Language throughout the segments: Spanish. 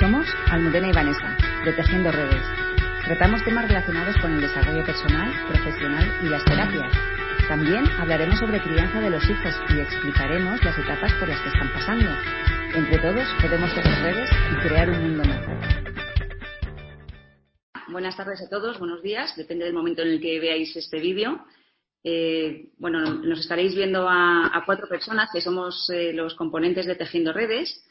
Somos Almudena y Vanessa, de Tejiendo Redes. Tratamos temas relacionados con el desarrollo personal, profesional y las terapias. También hablaremos sobre crianza de los hijos y explicaremos las etapas por las que están pasando. Entre todos podemos tejer redes y crear un mundo mejor. Buenas tardes a todos, buenos días, depende del momento en el que veáis este vídeo. Eh, bueno, nos estaréis viendo a, a cuatro personas que somos eh, los componentes de Tejiendo Redes.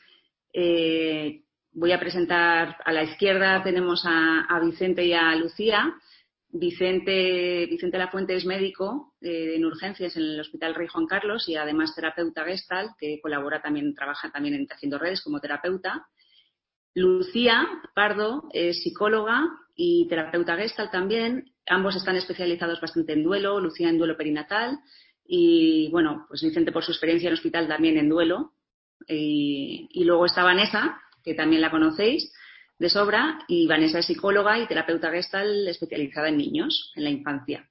Eh, voy a presentar a la izquierda tenemos a, Vicente y a Lucía. Vicente, Vicente Lafuente es médico eh, en urgencias en el Hospital Rey Juan Carlos y además terapeuta gestal, que colabora también, trabaja también en Tejiendo Redes como terapeuta. Lucía Pardo es psicóloga y terapeuta gestal también. Ambos están especializados bastante en duelo, Lucía en duelo perinatal y, bueno, pues Vicente por su experiencia en hospital también en duelo. Y, y luego está Vanessa, que también la conocéis de sobra, y Vanessa es psicóloga y terapeuta gestal especializada en niños, en la infancia.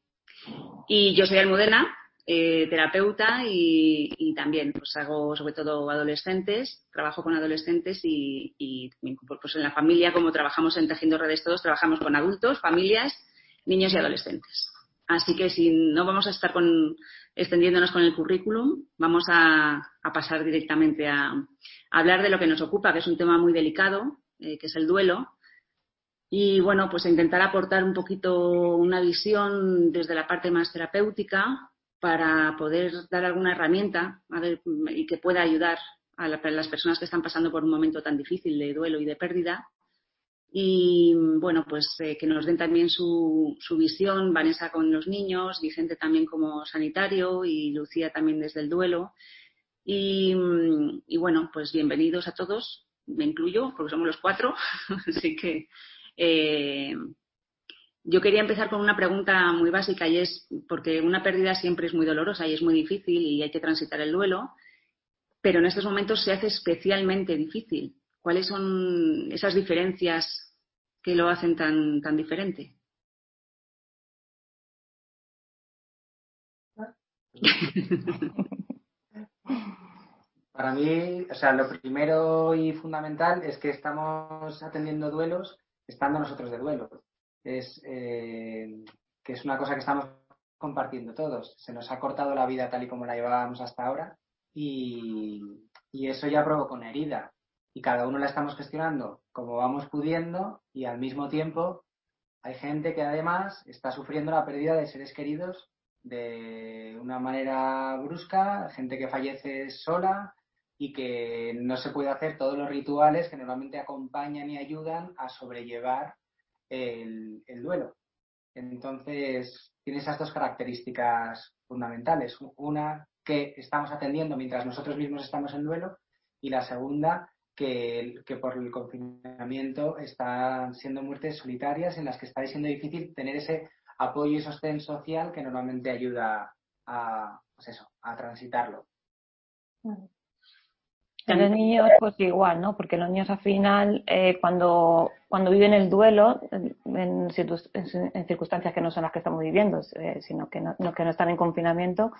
Y yo soy Almudena, eh, terapeuta y, también pues hago sobre todo adolescentes, trabajo con adolescentes y, y pues en la familia, como trabajamos en Tejiendo Redes Todos, trabajamos con adultos, familias, niños y adolescentes. Así que si no vamos a estar con, extendiéndonos con el currículum, vamos a, pasar directamente a, hablar de lo que nos ocupa, que es un tema muy delicado, eh, que es el duelo. Y bueno, pues intentar aportar un poquito una visión desde la parte más terapéutica para poder dar alguna herramienta y que pueda ayudar a, las personas que están pasando por un momento tan difícil de duelo y de pérdida. Y bueno, pues eh, que nos den también su, su, visión, Vanessa con los niños, Vicente también como sanitario y Lucía también desde el duelo. Y, y bueno, pues bienvenidos a todos, me incluyo porque somos los cuatro, así que eh, yo quería empezar con una pregunta muy básica y es porque una pérdida siempre es muy dolorosa y es muy difícil y hay que transitar el duelo, pero en estos momentos se hace especialmente difícil. ¿Cuáles son esas diferencias que lo hacen tan, tan diferente? Para mí, o sea, lo primero y fundamental es que estamos atendiendo duelos estando nosotros de duelo. Es eh, que es una cosa que estamos compartiendo todos. Se nos ha cortado la vida tal y como la llevábamos hasta ahora y, y eso ya provoca una herida. Y cada uno la estamos gestionando como vamos pudiendo y al mismo tiempo hay gente que además está sufriendo la pérdida de seres queridos de una manera brusca, gente que fallece sola, y que no se puede hacer todos los rituales que normalmente acompañan y ayudan a sobrellevar el, el duelo. Entonces, tiene esas dos características fundamentales. Una, que estamos atendiendo mientras nosotros mismos estamos en duelo, y la segunda, que, que, por el confinamiento están siendo muertes solitarias en las que está siendo difícil tener ese apoyo y sostén social que normalmente ayuda a, pues eso, a transitarlo. En los niños, pues igual, ¿no? Porque los niños al final, eh, cuando, cuando viven el duelo, en, en, en, circunstancias que no son las que estamos viviendo, eh, sino que no, que no están en confinamiento,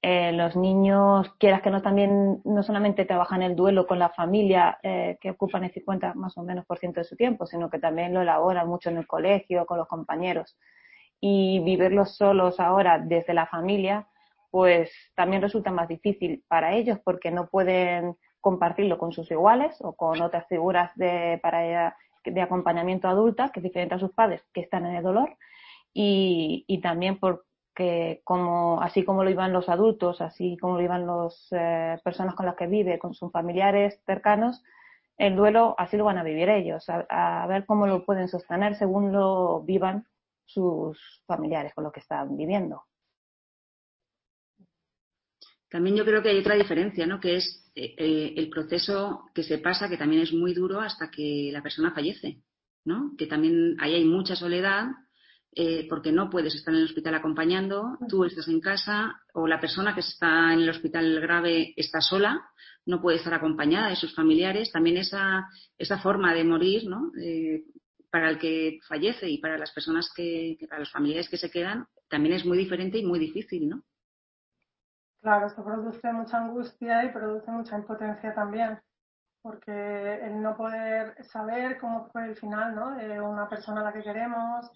eh, los niños, quieras que no, también no solamente trabajan el duelo con la familia, eh, que ocupan el 50 más o menos por ciento de su tiempo, sino que también lo elaboran mucho en el colegio, con los compañeros. Y vivirlos solos ahora desde la familia, pues también resulta más difícil para ellos porque no pueden compartirlo con sus iguales o con otras figuras de, para, de acompañamiento adulta, que es diferente a sus padres, que están en el dolor, y, y también porque como, así como lo iban los adultos, así como lo iban las eh, personas con las que vive, con sus familiares cercanos, el duelo así lo van a vivir ellos, a, ver cómo lo pueden sostener según lo vivan sus familiares con lo que están viviendo. También yo creo que hay otra diferencia, ¿no? Que es eh, el proceso que se pasa, que también es muy duro hasta que la persona fallece, ¿no? Que también ahí hay mucha soledad, eh, porque no puedes estar en el hospital acompañando, tú estás en casa o la persona que está en el hospital grave está sola, no puede estar acompañada de sus familiares. También esa, esa forma de morir, ¿no? Eh, para el que fallece y para las personas que, para los familiares que se quedan, también es muy diferente y muy difícil, ¿no? Claro, esto produce mucha angustia y produce mucha impotencia también, porque el no poder saber cómo fue el final, ¿no? De una persona a la que queremos,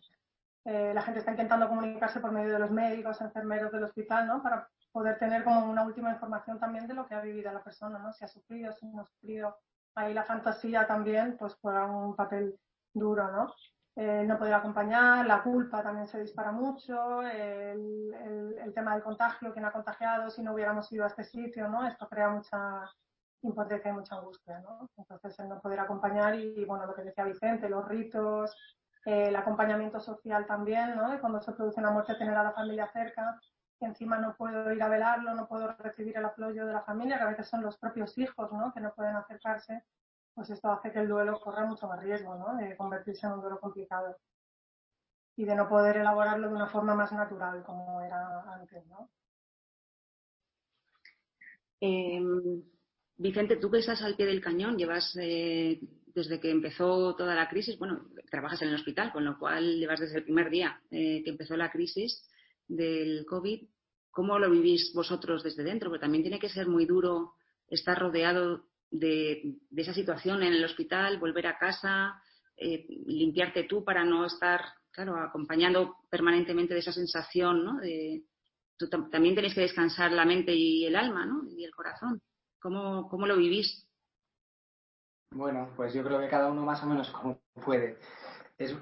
eh, la gente está intentando comunicarse por medio de los médicos, enfermeros del hospital, ¿no? Para poder tener como una última información también de lo que ha vivido la persona, ¿no? Si ha sufrido, si no ha sufrido. Ahí la fantasía también, pues juega un papel duro, ¿no? Eh, no poder acompañar, la culpa también se dispara mucho, el, el, tema del contagio, quién ha contagiado, si no hubiéramos ido a este sitio, ¿no? Esto crea mucha impotencia y mucha angustia, ¿no? Entonces, el no poder acompañar y, bueno, lo que decía Vicente, los ritos, el acompañamiento social también, ¿no? cuando se produce una muerte, tener a la familia cerca, y encima no puedo ir a velarlo, no puedo recibir el apoyo de la familia, que a veces son los propios hijos, ¿no? Que no pueden acercarse pues esto hace que el duelo corra mucho más riesgo, ¿no? De convertirse en un duelo complicado y de no poder elaborarlo de una forma más natural como era antes, ¿no? Em, Vicente, tú que estás al pie del cañón, llevas eh, desde que empezó toda la crisis, bueno, trabajas en el hospital, con lo cual llevas desde el primer día eh, que empezó la crisis del COVID. ¿Cómo lo vivís vosotros desde dentro? Porque también tiene que ser muy duro estar rodeado de, esa situación en el hospital, volver a casa, eh, limpiarte tú para no estar, claro, acompañando permanentemente de esa sensación, ¿no? De, tú también tenéis que descansar la mente y el alma, ¿no? Y el corazón. ¿Cómo, cómo lo vivís? Bueno, pues yo creo que cada uno más o menos como puede.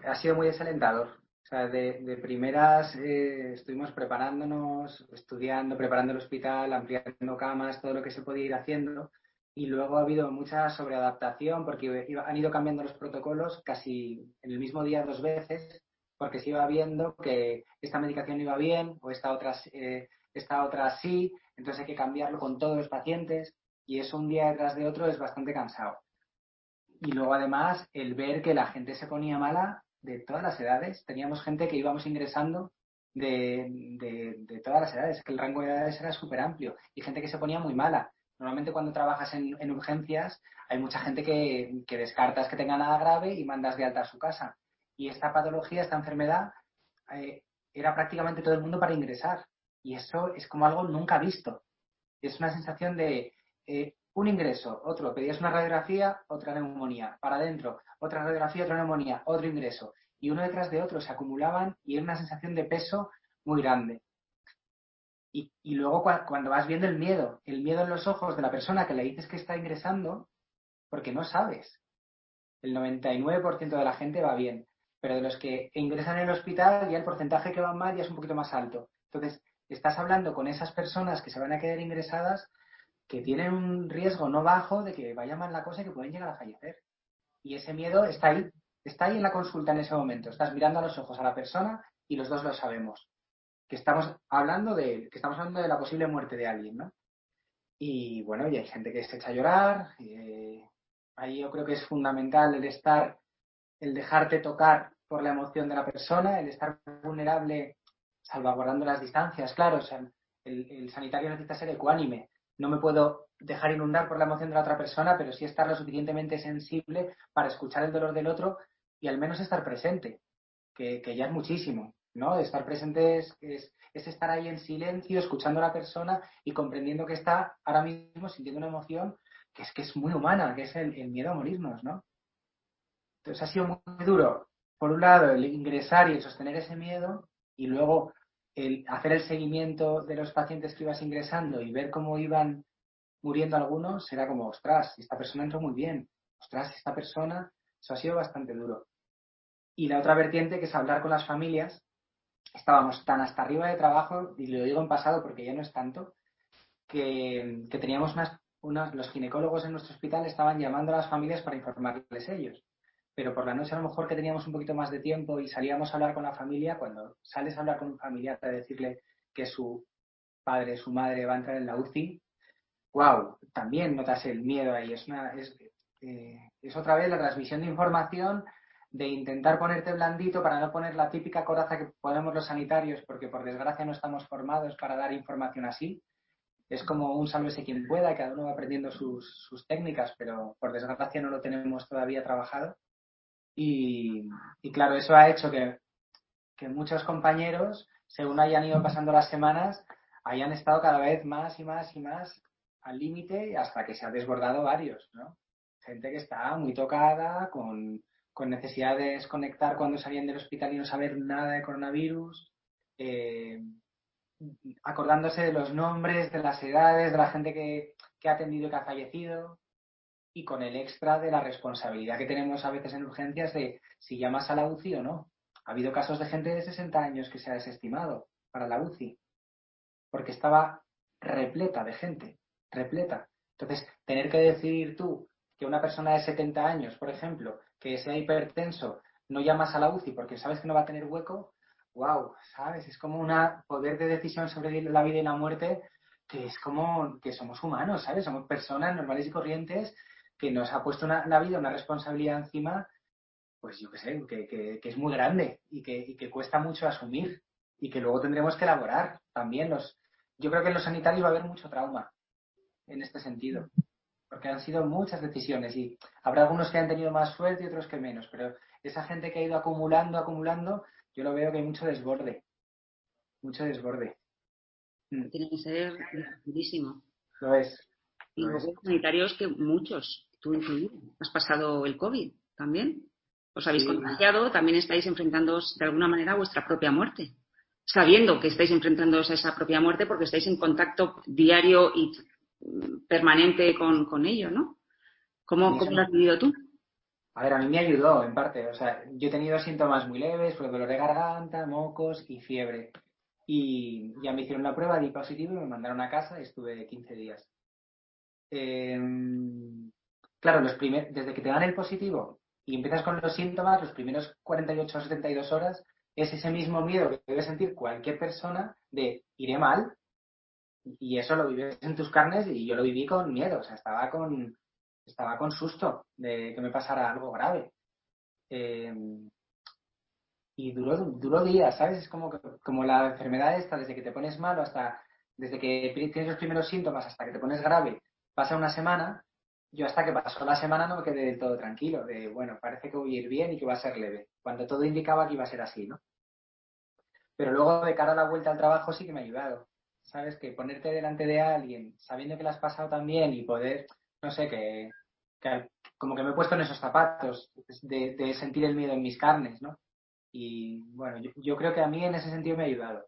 ha sido muy desalentador. O sea, de, primeras eh, estuvimos preparándonos, estudiando, preparando el hospital, ampliando camas, todo lo que se podía ir haciendo y luego ha habido mucha sobreadaptación porque han ido cambiando los protocolos casi en el mismo día dos veces porque se iba viendo que esta medicación iba bien o esta otra, eh, esta otra sí, entonces hay que cambiarlo con todos los pacientes y eso un día detrás de otro es bastante cansado. Y luego además el ver que la gente se ponía mala de todas las edades, teníamos gente que íbamos ingresando de, de, todas las edades, que el rango de edades era súper amplio y gente que se ponía muy mala Normalmente cuando trabajas en, urgencias hay mucha gente que, descartas que tenga nada grave y mandas de alta a su casa. Y esta patología, esta enfermedad, eh, era prácticamente todo el mundo para ingresar. Y eso es como algo nunca visto. Es una sensación de eh, un ingreso, otro, pedías una radiografía, otra neumonía, para adentro, otra radiografía, otra neumonía, otro ingreso. Y uno detrás de otro se acumulaban y era una sensación de peso muy grande. Y, luego cuando vas viendo el miedo, el miedo en los ojos de la persona que le dices que está ingresando, porque no sabes. El 99% de la gente va bien, pero de los que ingresan en el hospital ya el porcentaje que va mal ya es un poquito más alto. Entonces, estás hablando con esas personas que se van a quedar ingresadas que tienen un riesgo no bajo de que vaya mal la cosa y que pueden llegar a fallecer. Y ese miedo está ahí, está ahí en la consulta en ese momento. Estás mirando a los ojos a la persona y los dos lo sabemos que estamos hablando de, que estamos hablando de la posible muerte de alguien, ¿no? Y bueno, y hay gente que se echa a llorar. Eh, ahí yo creo que es fundamental el estar, el dejarte tocar por la emoción de la persona, el estar vulnerable, salvaguardando las distancias, claro, o sea, el, el sanitario necesita ser ecuánime. No me puedo dejar inundar por la emoción de la otra persona, pero sí estar lo suficientemente sensible para escuchar el dolor del otro y al menos estar presente, que, que ya es muchísimo. ¿no? Estar presente es, es, estar ahí en silencio, escuchando a la persona y comprendiendo que está ahora mismo sintiendo una emoción que es que es muy humana, que es el, miedo a morirnos, ¿no? Entonces ha sido muy duro, por un lado, el ingresar y el sostener ese miedo, y luego el hacer el seguimiento de los pacientes que ibas ingresando y ver cómo iban muriendo algunos, era como, ostras, esta persona entró muy bien, ostras, esta persona, eso ha sido bastante duro. Y la otra vertiente, que es hablar con las familias, estábamos tan hasta arriba de trabajo, y lo digo en pasado porque ya no es tanto, que, teníamos unas, los ginecólogos en nuestro hospital estaban llamando a las familias para informarles ellos. Pero por la noche a lo mejor que teníamos un poquito más de tiempo y salíamos a hablar con la familia, cuando sales a hablar con un familiar para decirle que su padre, su madre va a entrar en la UCI, wow, también notas el miedo ahí. Es, una, es, eh, es otra vez la transmisión de información de intentar ponerte blandito para no poner la típica coraza que ponemos los sanitarios, porque por desgracia no estamos formados para dar información así. Es como un sálvese quien pueda, cada uno va aprendiendo sus, técnicas, pero por desgracia no lo tenemos todavía trabajado. Y, claro, eso ha hecho que, que muchos compañeros, según hayan ido pasando las semanas, hayan estado cada vez más y más y más al límite hasta que se han desbordado varios, ¿no? gente que está muy tocada, con, con necesidad de desconectar cuando salían del hospital y no saber nada de coronavirus, eh, acordándose de los nombres, de las edades, de la gente que, que ha atendido y que ha fallecido, y con el extra de la responsabilidad que tenemos a veces en urgencias de si llamas a la UCI o no. Ha habido casos de gente de 60 años que se ha desestimado para la UCI, porque estaba repleta de gente, repleta. Entonces, tener que decidir tú que una persona de 70 años, por ejemplo, que sea hipertenso, no llamas a la UCI porque sabes que no va a tener hueco, wow, ¿sabes? Es como un poder de decisión sobre la vida y la muerte que es como que somos humanos, ¿sabes? Somos personas normales y corrientes que nos ha puesto una, vida una responsabilidad encima, pues yo qué sé, que, que, es muy grande y que, y que cuesta mucho asumir y que luego tendremos que elaborar también los... Yo creo que en los sanitarios va a haber mucho trauma en este sentido, porque han sido muchas decisiones y habrá algunos que han tenido más suerte y otros que menos, pero esa gente que ha ido acumulando, acumulando, yo lo veo que hay mucho desborde, mucho desborde. Mm. Tiene que ser dificilísimo. Lo es. Y luego sanitarios que muchos, tú incluido, has pasado el COVID también. Os habéis contagiado, también estáis enfrentando de alguna manera a vuestra propia muerte. Sabiendo que estáis enfrentándoos a esa propia muerte porque estáis en contacto diario y permanente con, con ello, ¿no? ¿Cómo, ¿cómo lo has vivido tú? A ver, a mí me ayudó en parte. O sea, yo he tenido síntomas muy leves, fue dolor de garganta, mocos y fiebre. Y ya me hicieron la prueba, di positivo y me mandaron a casa y estuve 15 días. Em, claro, los desde que te dan el positivo y empiezas con los síntomas, los primeros 48 o 72 horas, es ese mismo miedo que debe sentir cualquier persona de iré mal, y eso lo vives en tus carnes y yo lo viví con miedo, o sea, estaba con, estaba con susto de que me pasara algo grave. Eh, y duró, duró días, ¿sabes? Es como, como la enfermedad esta, desde que te pones malo hasta, desde que tienes los primeros síntomas hasta que te pones grave, pasa una semana, yo hasta que pasó la semana no me quedé del todo tranquilo, de, bueno, parece que voy a ir bien y que va a ser leve, cuando todo indicaba que iba a ser así, ¿no? Pero luego, de cara a la vuelta al trabajo, sí que me ha ayudado. ¿sabes? Que ponerte delante de alguien sabiendo que lo has pasado tan bien y poder, no sé, que, como que me he puesto en esos zapatos de, sentir el miedo en mis carnes, ¿no? Y bueno, yo, creo que a mí en ese sentido me ha ayudado.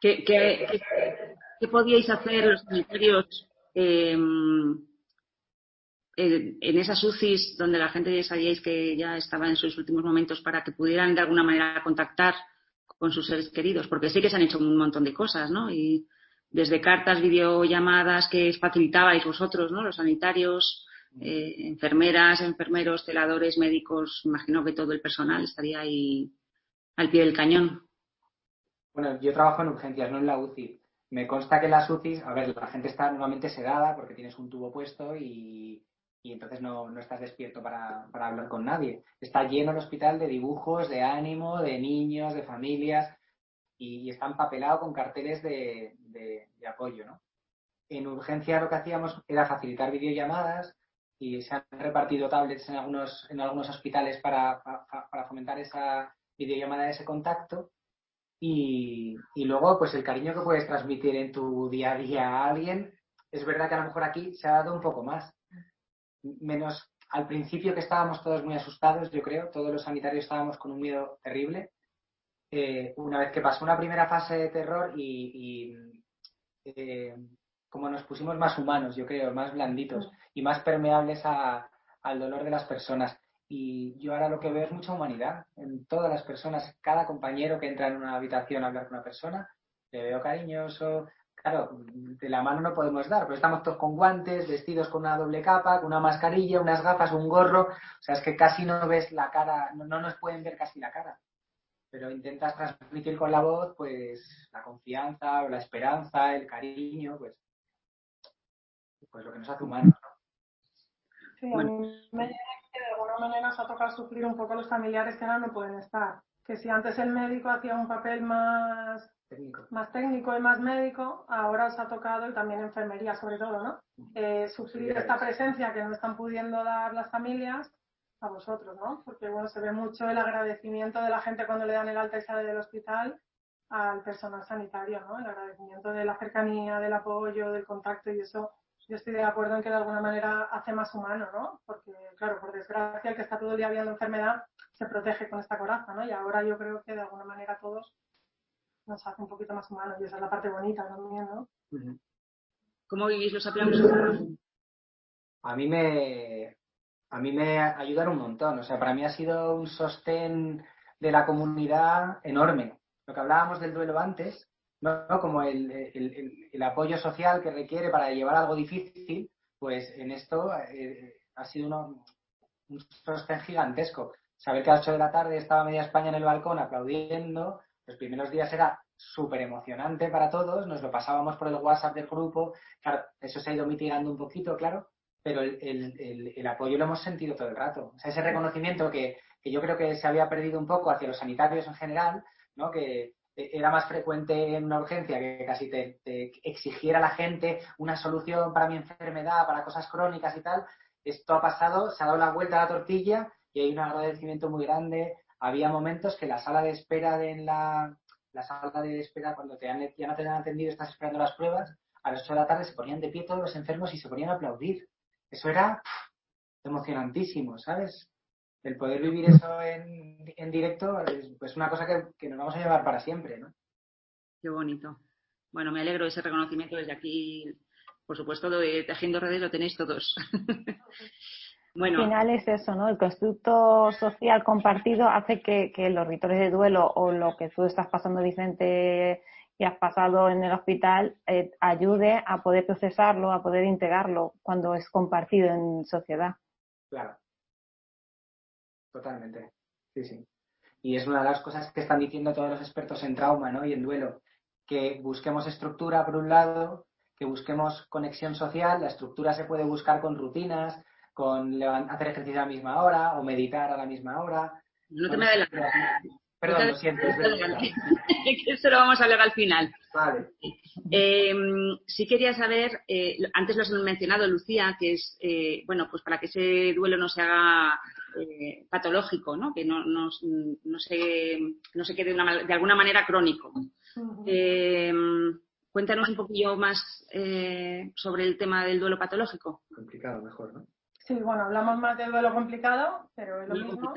¿Qué, qué, podíais hacer los sanitarios em, en esas UCIs donde la gente ya sabíais que ya estaba en sus últimos momentos para que pudieran de alguna manera contactar con sus seres queridos, porque sí que se han hecho un montón de cosas, ¿no? Y desde cartas, videollamadas que facilitabais vosotros, ¿no? Los sanitarios, eh, enfermeras, enfermeros, celadores, médicos, imagino que todo el personal estaría ahí al pie del cañón. Bueno, yo trabajo en urgencias, no en la UCI. Me consta que las UCIs, a ver, la gente está normalmente sedada porque tienes un tubo puesto y, y entonces no, no estás despierto para, para, hablar con nadie. Está lleno el hospital de dibujos, de ánimo, de niños, de familias y, está empapelado con carteles de, de, apoyo. ¿no? En urgencia lo que hacíamos era facilitar videollamadas y se han repartido tablets en algunos, en algunos hospitales para, para, fomentar esa videollamada, ese contacto. Y, y, luego, pues el cariño que puedes transmitir en tu día a día a alguien, es verdad que a lo mejor aquí se ha dado un poco más menos al principio que estábamos todos muy asustados, yo creo, todos los sanitarios estábamos con un miedo terrible. Eh, una vez que pasó una primera fase de terror y, eh, como nos pusimos más humanos, yo creo, más blanditos y más permeables al dolor de las personas. Y yo ahora lo que veo es mucha humanidad en todas las personas. Cada compañero que entra en una habitación a hablar con una persona, le veo cariñoso, claro, de la mano no podemos dar, pero estamos todos con guantes, vestidos con una doble capa, con una mascarilla, unas gafas, un gorro, o sea, es que casi no ves la cara, no, nos pueden ver casi la cara. Pero intentas transmitir con la voz, pues, la confianza, la esperanza, el cariño, pues, pues lo que nos hace humanos, Sí, a mí me de alguna manera nos ha tocado sufrir un poco los familiares que ahora no pueden estar. Que si antes el médico hacía un papel más más técnico y más médico, ahora os ha tocado, y también enfermería sobre todo, ¿no? Eh, sufrir esta presencia que no están pudiendo dar las familias a vosotros, ¿no? Porque, bueno, se ve mucho el agradecimiento de la gente cuando le dan el alta y sale del hospital al personal sanitario, ¿no? El agradecimiento de la cercanía, del apoyo, del contacto y eso yo estoy de acuerdo en que de alguna manera hace más humano, ¿no? Porque, claro, por desgracia, el que está todo el día viendo enfermedad se protege con esta coraza, ¿no? Y ahora yo creo que de alguna manera todos nos hace un poquito más humanos y esa es la parte bonita también, ¿no? ¿Cómo vivís los aplausos? A mí me a mí me ayudan un montón. O sea, para mí ha sido un sostén de la comunidad enorme. Lo que hablábamos del duelo antes, como el, apoyo social que requiere para llevar algo difícil, pues en esto eh, ha sido uno, un sostén gigantesco. Saber que a las 8 de la tarde estaba media España en el balcón aplaudiendo, los primeros días era súper emocionante para todos, nos lo pasábamos por el WhatsApp del grupo, claro, eso se ha ido mitigando un poquito, claro, pero el, apoyo lo hemos sentido todo el rato. O sea, ese reconocimiento que, yo creo que se había perdido un poco hacia los sanitarios en general, ¿no? que era más frecuente en una urgencia que casi te, exigiera a la gente una solución para mi enfermedad, para cosas crónicas y tal. Esto ha pasado, se ha dado la vuelta a la tortilla y hay un agradecimiento muy grande. Había momentos que la sala de espera de la, la sala de espera, cuando te han, ya no te han atendido, estás esperando las pruebas, a las 8 de la tarde se ponían de pie todos los enfermos y se ponían a aplaudir. Eso era emocionantísimo, ¿sabes? El poder vivir eso en, en directo es pues una cosa que, que, nos vamos a llevar para siempre, ¿no? Qué bonito. Bueno, me alegro de ese reconocimiento desde aquí. Por supuesto, de Tejiendo Redes lo tenéis todos. Bueno. Al final es eso, ¿no? El constructo social compartido hace que, los rituales de duelo o lo que tú estás pasando, Vicente, y has pasado en el hospital, eh, ayude a poder procesarlo, a poder integrarlo cuando es compartido en sociedad. Claro. Totalmente. Sí, sí. Y es una de las cosas que están diciendo todos los expertos en trauma, ¿no? Y en duelo. Que busquemos estructura por un lado, que busquemos conexión social. La estructura se puede buscar con rutinas, con hacer ejercicio a la misma hora o meditar a la misma hora. No te me adelantes. Perdón, lo siento. Eso lo vamos a hablar al final. Vale. Eh, sí quería saber, eh, antes lo has mencionado, Lucía, que es, eh, bueno, pues para que ese duelo no se haga patológico, ¿no? Que no, no, no, se, no se quede de alguna manera crónico. cuéntanos un poquillo más sobre el tema del duelo patológico. Complicado, mejor, ¿no? Sí, bueno, hablamos más del duelo complicado, pero es lo mismo.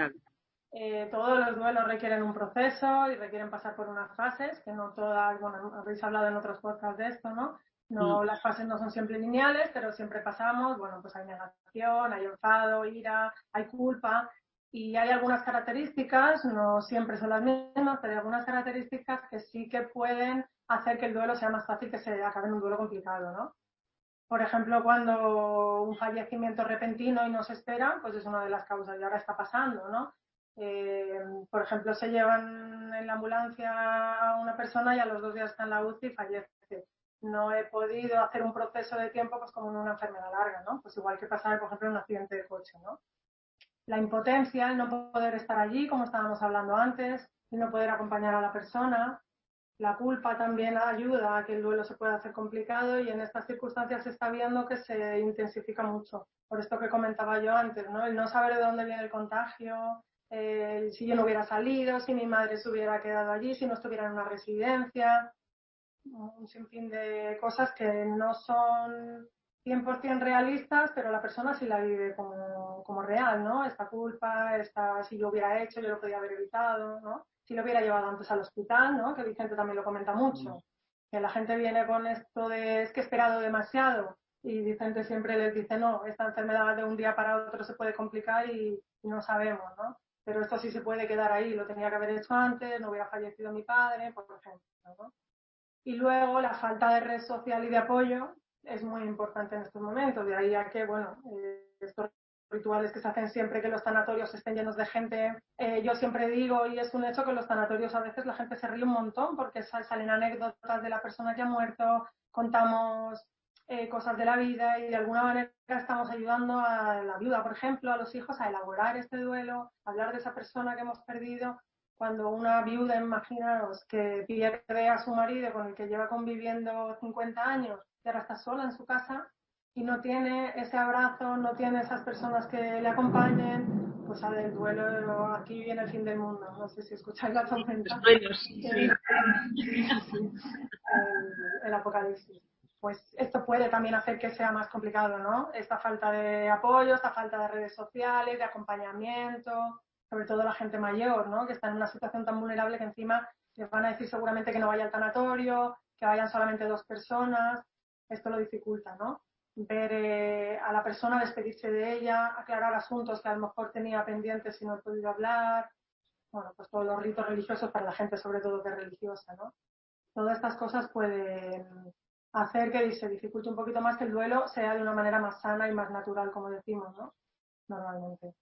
Eh, todos los duelos requieren un proceso y requieren pasar por unas fases, que no todas, bueno, habéis hablado en otros podcasts de esto, ¿no? No, mm. las fases no son siempre lineales, pero siempre pasamos, bueno, pues hay negación, hay enfado, ira, hay culpa, y hay algunas características, no siempre son las mismas, pero hay algunas características que sí que pueden hacer que el duelo sea más fácil que se acabe en un duelo complicado, ¿no? Por ejemplo, cuando un fallecimiento repentino y no se espera, pues es una de las causas y ahora está pasando, ¿no? Eh, por ejemplo, se llevan en la ambulancia a una persona y a los dos días está en la UCI y fallece. No he podido hacer un proceso de tiempo pues como en una enfermedad larga, ¿no? Pues igual que pasar, por ejemplo, en un accidente de coche, ¿no? La impotencia, el no poder estar allí, como estábamos hablando antes, y no poder acompañar a la persona, la culpa también ayuda a que el duelo se pueda hacer complicado y en estas circunstancias se está viendo que se intensifica mucho. Por esto que comentaba yo antes, ¿no? El no saber de dónde viene el contagio, si yo no hubiera salido, si mi madre se hubiera quedado allí, si no estuviera en una residencia, un sinfín de cosas que no son 100% realistas, pero la persona sí la vive como, como real, ¿no? Esta culpa, esta, si yo hubiera hecho, yo lo podía haber evitado, ¿no? si lo hubiera llevado antes al hospital, ¿no? Que Vicente también lo comenta mucho. Que la gente viene con esto de es que he esperado demasiado y Vicente siempre les dice no, esta enfermedad de un día para otro se puede complicar y, no sabemos, ¿no? Pero esto sí se puede quedar ahí, lo tenía que haber hecho antes, no hubiera fallecido mi padre, por ejemplo, ¿no? Y luego la falta de red social y de apoyo es muy importante en estos momentos, de ahí a que, bueno, eh, esto rituales que se hacen siempre que los tanatorios estén llenos de gente. Eh, yo siempre digo, y es un hecho que en los tanatorios a veces la gente se ríe un montón porque salen anécdotas de la persona que ha muerto, contamos eh, cosas de la vida y de alguna manera estamos ayudando a la viuda, por ejemplo, a los hijos a elaborar este duelo, a hablar de esa persona que hemos perdido. Cuando una viuda, imaginaros, que pierde a su marido con el que lleva conviviendo 50 años y ahora está sola en su casa, y no tiene ese abrazo, no tiene esas personas que le acompañen, pues sale el duelo, aquí viene el fin del mundo. No sé si escucháis la tormenta. El, el, apocalipsis. pues esto puede también hacer que sea más complicado, ¿no? Esta falta de apoyo, esta falta de redes sociales, de acompañamiento, sobre todo la gente mayor, ¿no? Que está en una situación tan vulnerable que encima les van a decir seguramente que no vaya al tanatorio, que vayan solamente dos personas. Esto lo dificulta, ¿no? Ver eh, a la persona, despedirse de ella, aclarar asuntos que a lo mejor tenía pendientes y no he podido hablar. Bueno, pues todos los ritos religiosos para la gente, sobre todo que religiosa, ¿no? Todas estas cosas pueden hacer que se dificulte un poquito más que el duelo sea de una manera más sana y más natural, como decimos, ¿no? Normalmente.